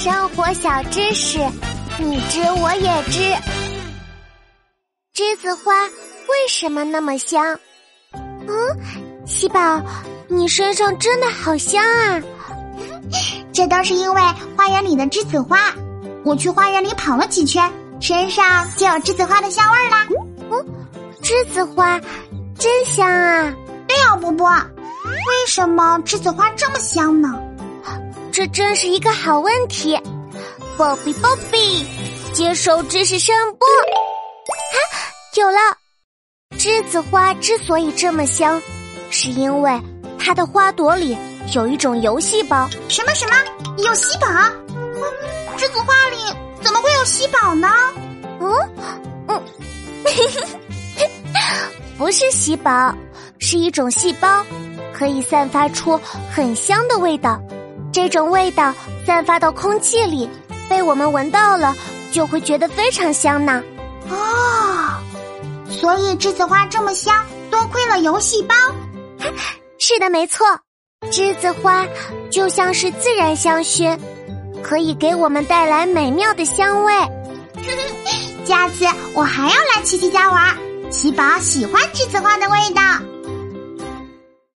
生活小知识，你知我也知。栀子花为什么那么香？嗯，喜宝，你身上真的好香啊！这都是因为花园里的栀子花。我去花园里跑了几圈，身上就有栀子花的香味啦。嗯，栀子花真香啊！对呀，波波，为什么栀子花这么香呢？这真是一个好问题。波比波比，接受知识声波。啊，有了！栀子花之所以这么香，是因为它的花朵里有一种油细胞。什么什么？有细胞？栀子花里怎么会有细胞呢？嗯嗯，不是细胞，是一种细胞，可以散发出很香的味道。这种味道散发到空气里，被我们闻到了，就会觉得非常香呢。哦，所以栀子花这么香，多亏了油细胞。是的，没错，栀子花就像是自然香薰。可以给我们带来美妙的香味。下次我还要来琪琪家玩，喜宝喜欢栀子花的味道。